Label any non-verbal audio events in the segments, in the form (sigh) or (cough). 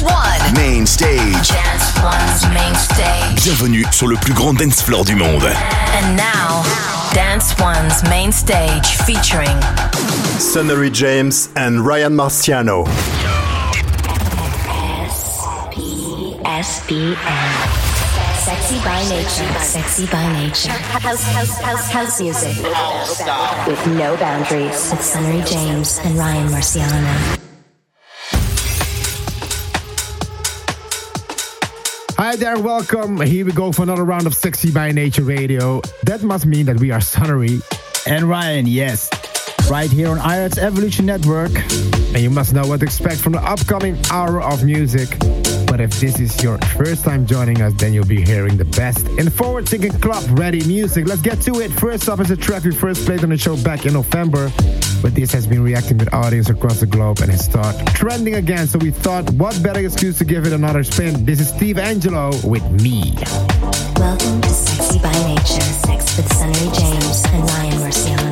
Dance One. Main stage. Dance One's main stage. Bienvenue sur le plus grand dance floor du monde. And now, Dance One's main stage featuring Sunnery James and Ryan Marciano. SBN. Sexy by nature. Sexy by nature. House, house, house, house music. With no boundaries. With Sunnery James and Ryan Marciano. Hi there, welcome. Here we go for another round of Sexy by Nature Radio. That must mean that we are Sunnery. And Ryan, yes. Right here on iRed's Evolution Network. And you must know what to expect from the upcoming hour of music. But if this is your first time joining us, then you'll be hearing the best in forward thinking club ready music. Let's get to it. First up is a track we first played on the show back in November. But this has been reacting with audience across the globe and has started trending again. So we thought, what better excuse to give it another spin? This is Steve Angello with Me. Welcome to Sexy by Nature. Sex with Sunny James and Ryan Marciano.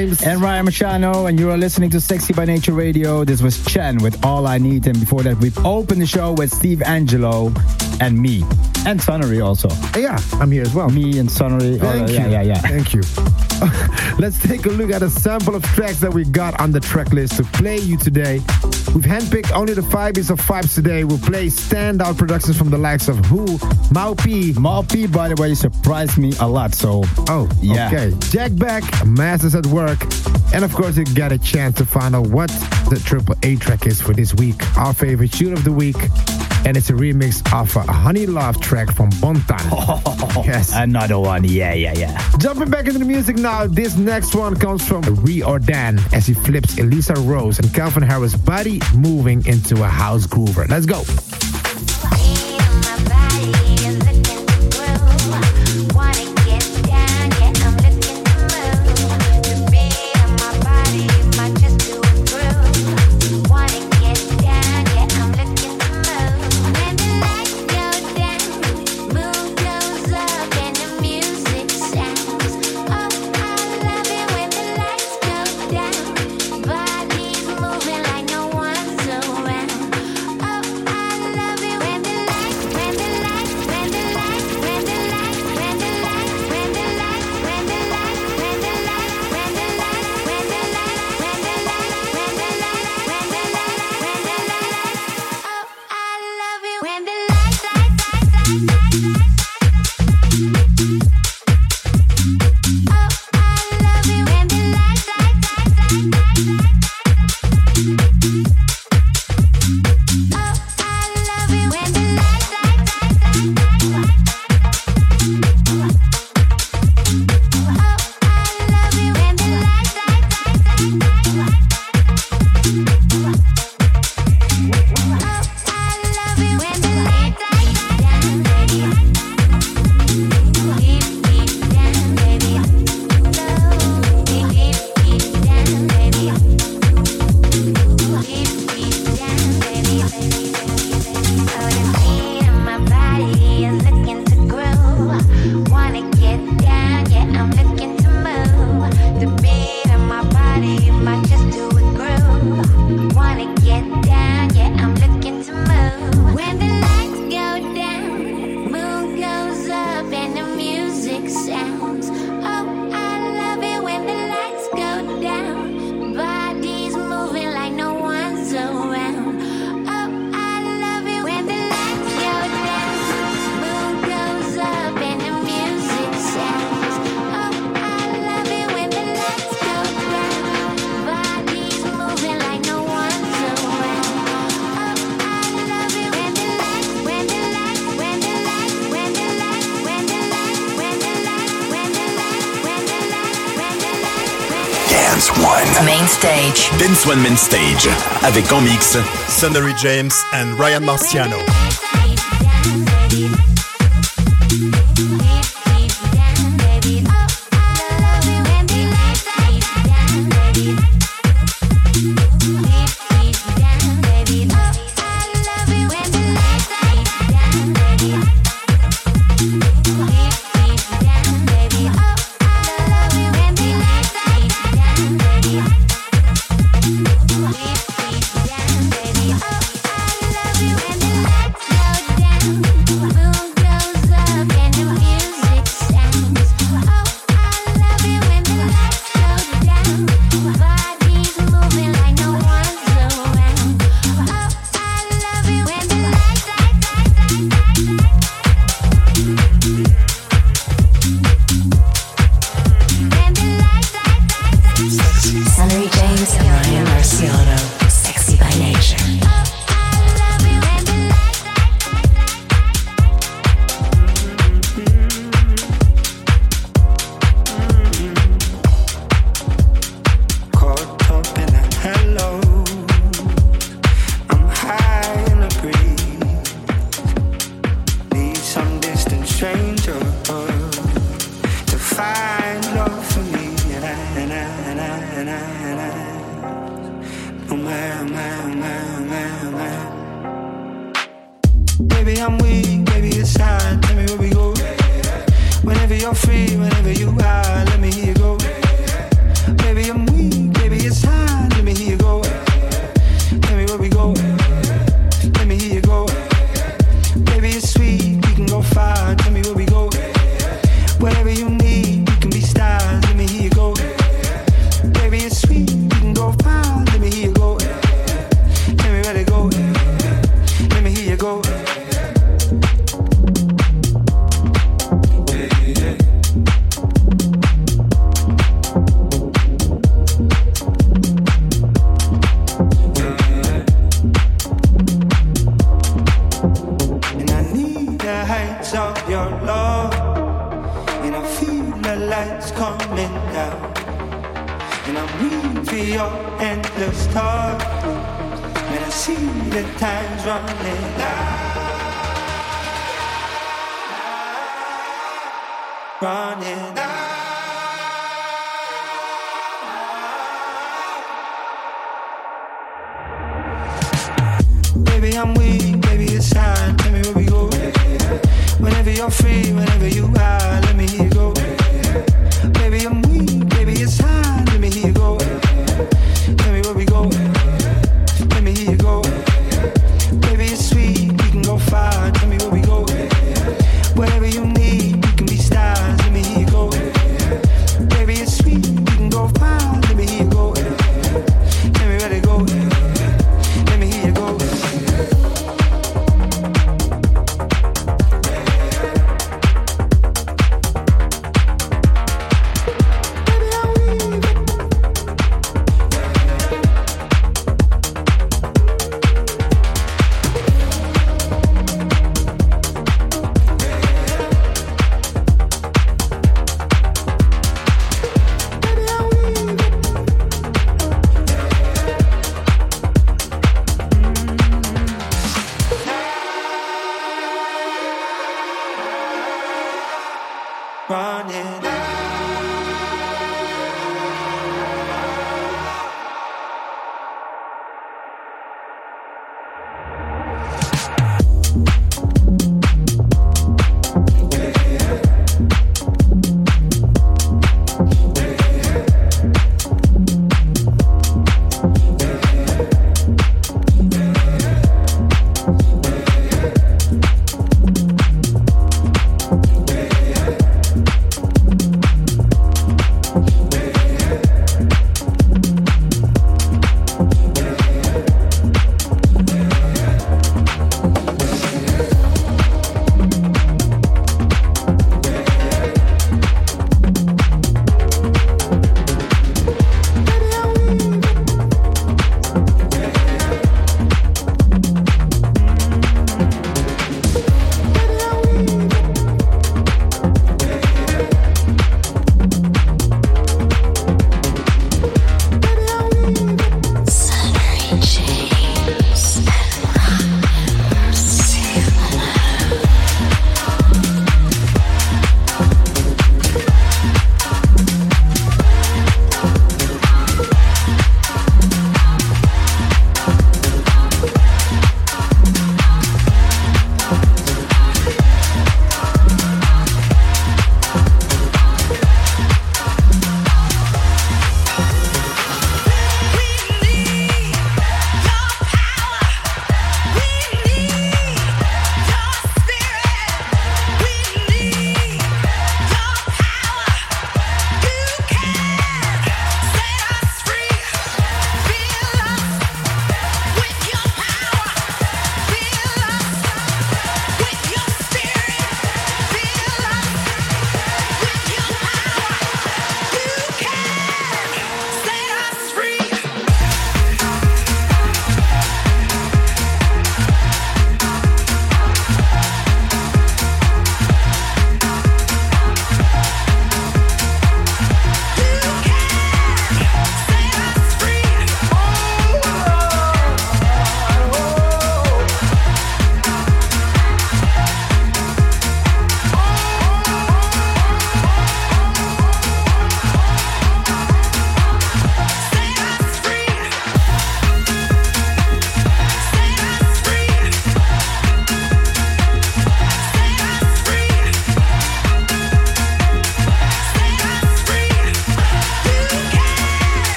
And Ryan Marciano, and you are listening to Sexy by Nature Radio. This was Chen with All I Need, and before that, we've opened the show with Steve Angello and me. And Sunnery also. Yeah, I'm here as well. Me and Sunnery. Thank oh, you. Yeah, yeah, yeah. Thank you. (laughs) Let's take a look at a sample of tracks that we got on the track list to play you today. We've handpicked only the fives of vibes today. We'll play standout productions from the likes of Who, Mau-P. Mau-P, by the way, surprised me a lot, so... Oh, yeah. okay. Jack Back, Masters at Work. And of course, you get a chance to find out what the Triple A track is for this week. Our favorite shoot of the week. And it's a remix of a Honey Luv track from Bontan. Oh, (laughs) yes. Another one, yeah, yeah, yeah. Jumping back into the music now, this next one comes from Riordan as he flips Eliza Rose and Calvin Harris' body moving into a house groover. Let's go. One Main Stage avec en mix Sonnery James and Ryan Marciano. that's coming down. And I'm weak for your endless talk. And I see the time's running out. Running out.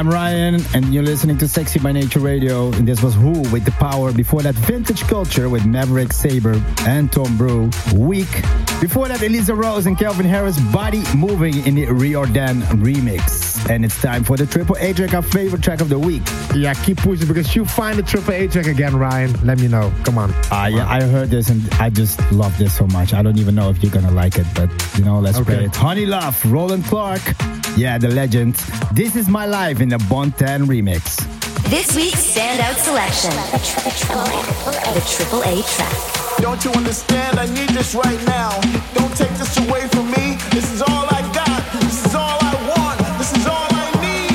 I'm Ryan, and you're listening to Sexy by Nature Radio. And this was Who with the Power. Before that, Vintage Culture with Maverick Sabre and Tom Breu. Weak. Before that, Eliza Rose and Calvin Harris, Body Moving in the Riordan remix. And it's time for the Triple A track, our favorite track of the week. Yeah, keep pushing because you find the Triple A track again, Ryan. Let me know. Come on. Uh, yeah, I heard this and I just love this so much. I don't even know if you're gonna like it, but you know, let's okay. play it. Honey Luv, Roland Clark. Yeah, the legend. This is my life in the Bontan remix. This week's standout selection, the Triple A track. Don't you understand? I need this right now. Don't take this away from me. This is all I got. This is all I want. This is all I need.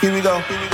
Here we go. Here we go.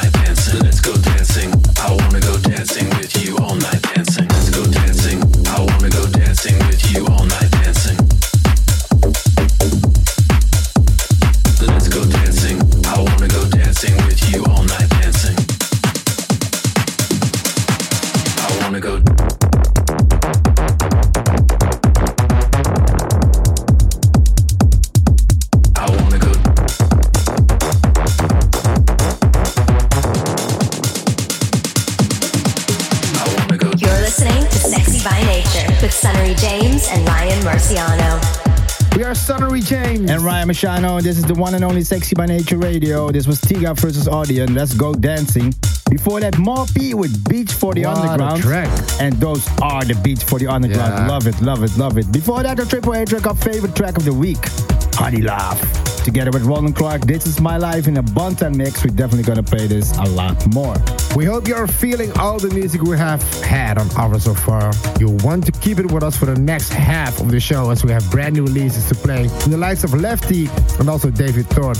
And Ryan Marciano, and this is the one and only Sexy by Nature Radio. This was Tiga versus Audion. Let's go dancing. Before that, Moppy with Beach for the What Underground. track. And those are the Beach for the Underground. Yeah. Love it, love it, love it. Before that, the Triple A track, our favorite track of the week, Honey Luv. Together with Roland Clark, This Is My Life in a Buntan mix. We're definitely gonna play this a lot more. We hope you're feeling all the music we have had on offer so far. You'll want to keep it with us for the next half of the show as we have brand new releases to play from the likes of Lefty and also David Thorne.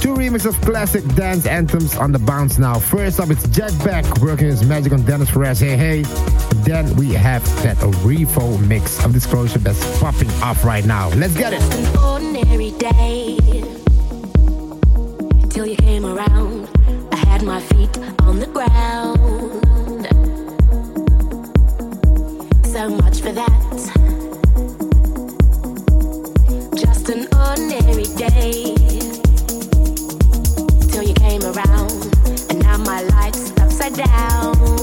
Two remixes of classic dance anthems on the bounce now. First up, it's Jack Back working his magic on Dennis Ferrer, Hey Hey. Then we have that Rivo mix of Disclosure that's popping off right now. Let's get it. Ordinary day till you came around. My feet on the ground. So much for that. Just an ordinary day till you came around, and now my life's upside down.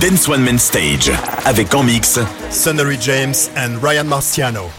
Dance One Main Stage. Avec en mix Sonnery James and Ryan Marciano.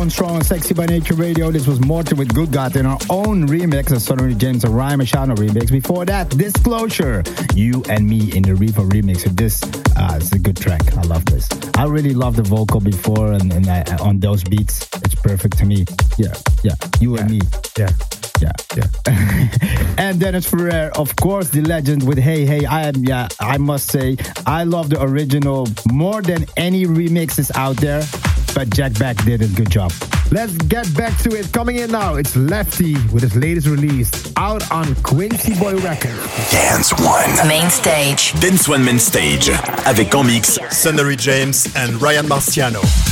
Going strong on Sexy by Nature Radio. This was Morton with Good God in our own remix, of Sunnery James and Ryan Marciano remix. Before that, Disclosure, You and Me in the Rivo remix. So this uh, is a good track. I love this. I really love the vocal before and, and I, on those beats. It's perfect to me. Yeah, yeah. You yeah. and me. Yeah. Yeah, yeah. (laughs) and Dennis Ferrer, of course, the legend with Hey Hey. I am, yeah, I must say, I love the original more than any remixes out there. But Jack Back did a good job. Let's get back to it. Coming in now, it's Lefty with his latest release out on Quincy Boy Records. Dance One. Main stage. Dance One Main Stage. Avec en mix Sunnery James and Ryan Marciano.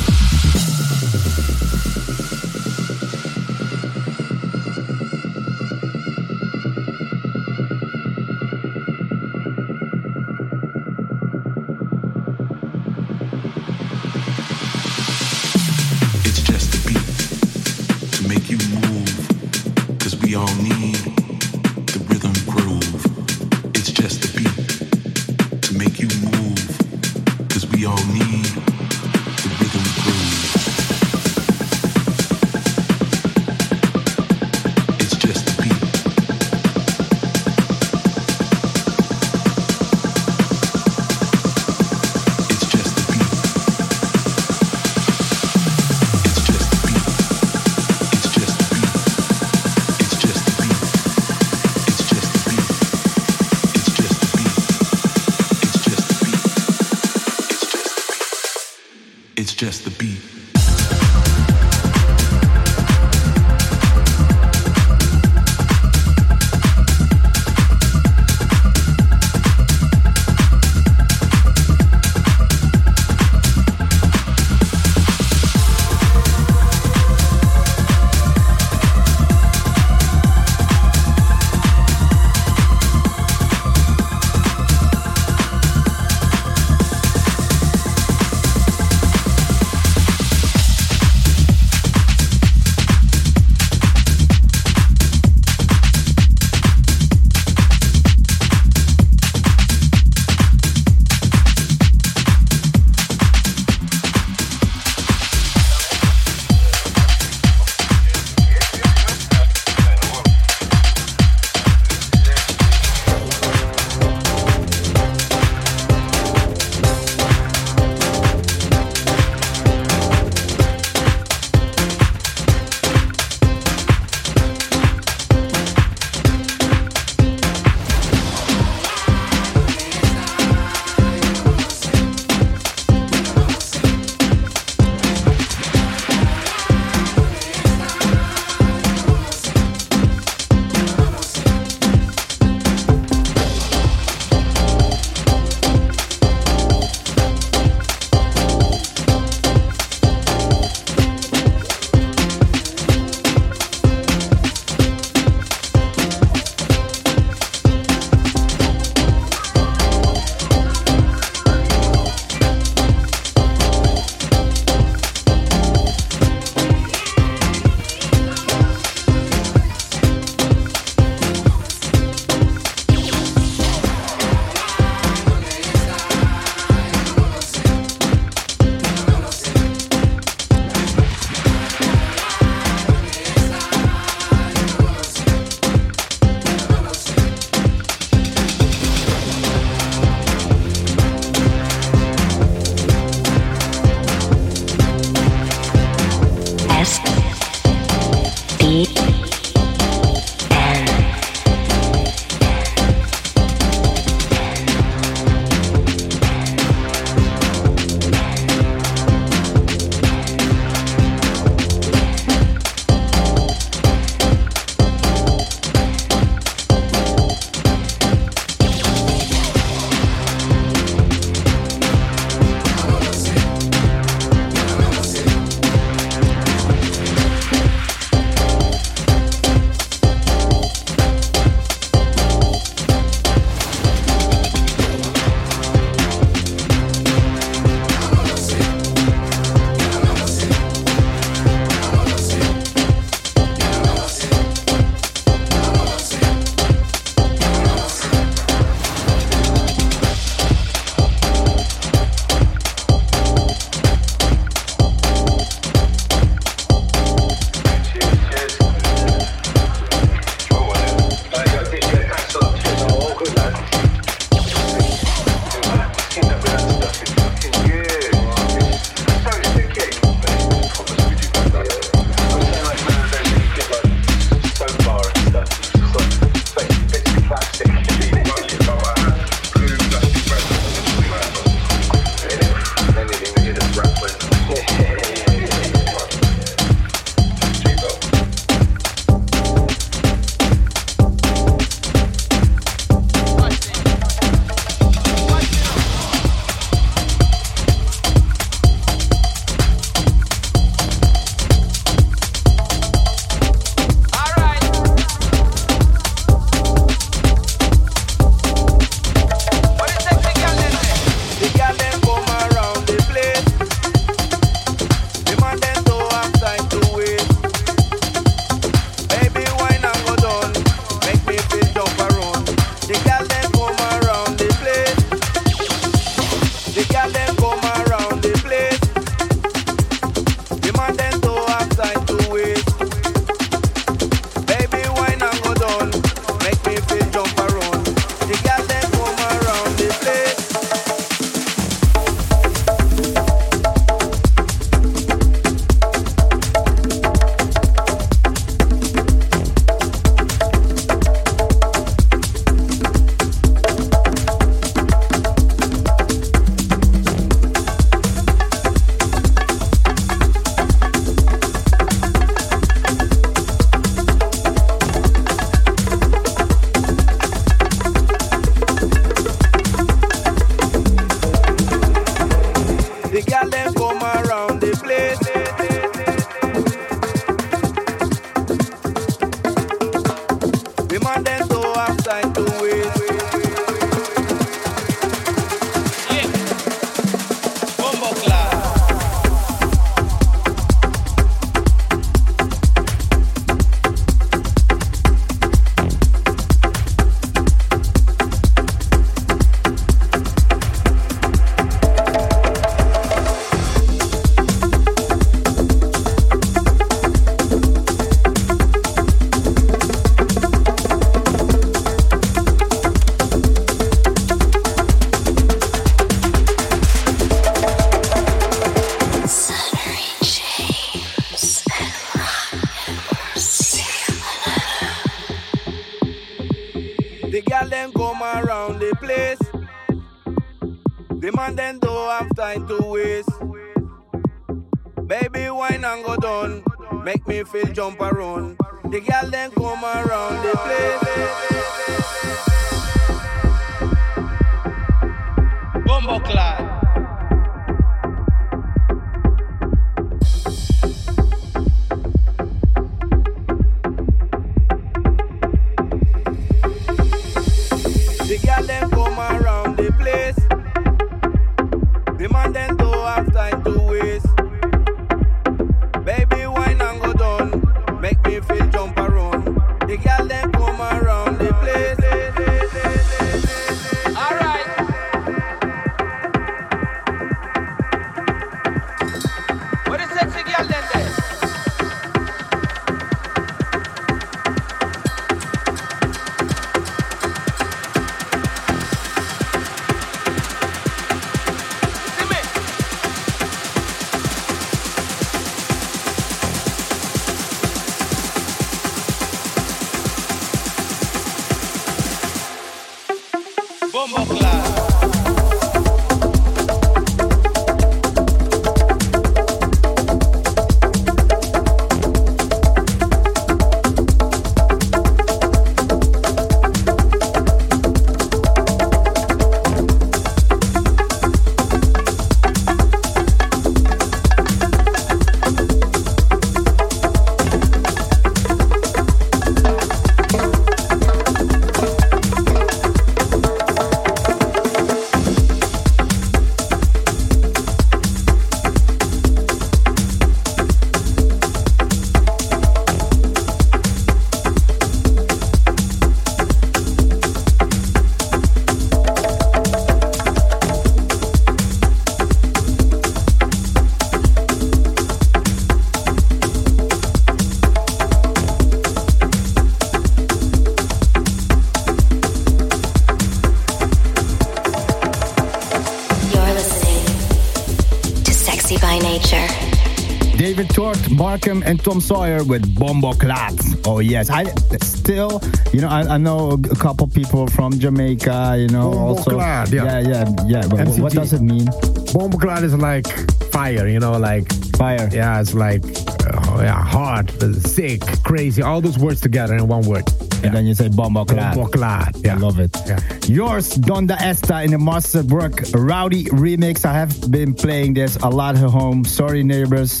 Markham, and Tom Sawyer with Bombo Clat. Oh yes, I still, you know, I, I know a couple people from Jamaica. You know, Bombo also, Clat, yeah. yeah, yeah, yeah. But wh- what does it mean? Bomb cloud is like fire, you know, like fire. Yeah, it's like uh, yeah, hard, sick, crazy, all those words together in one word. And then you say Bombo Clat. Bombo Clat, I love it. Yeah. Yours, Donda Esta in the Master Brook Rowdy remix. I have been playing this a lot at home. Sorry, neighbors.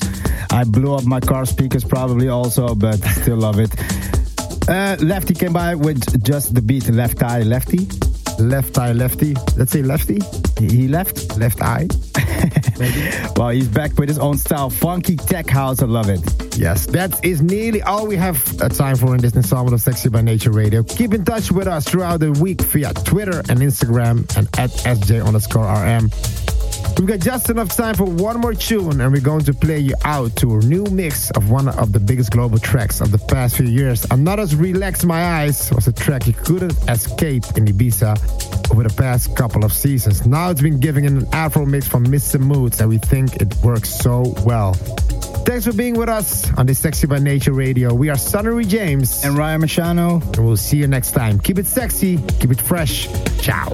I blew up my car speakers probably also, but still love it. Uh, lefty came by with just the beat. Left eye, lefty. Left eye, lefty. Let's say lefty. He left. Left eye. (laughs) Well, he's back with his own style. Funky tech house. I love it. Yes, that is nearly all we have uh, time for in this installment of Sexy by Nature Radio. Keep in touch with us throughout the week via Twitter and Instagram and at SJ underscore RM. We've got just enough time for one more tune, and we're going to play you out to a new mix of one of the biggest global tracks of the past few years. ANOTR Relax My Eyes was a track you couldn't escape in Ibiza over the past couple of seasons. Now it's been given an Afro mix from Mr. Moods, and we think it works so well. Thanks for being with us on this Sexy by Nature Radio. We are Sunnery James and Ryan Marciano, and we'll see you next time. Keep it sexy, keep it fresh. Ciao.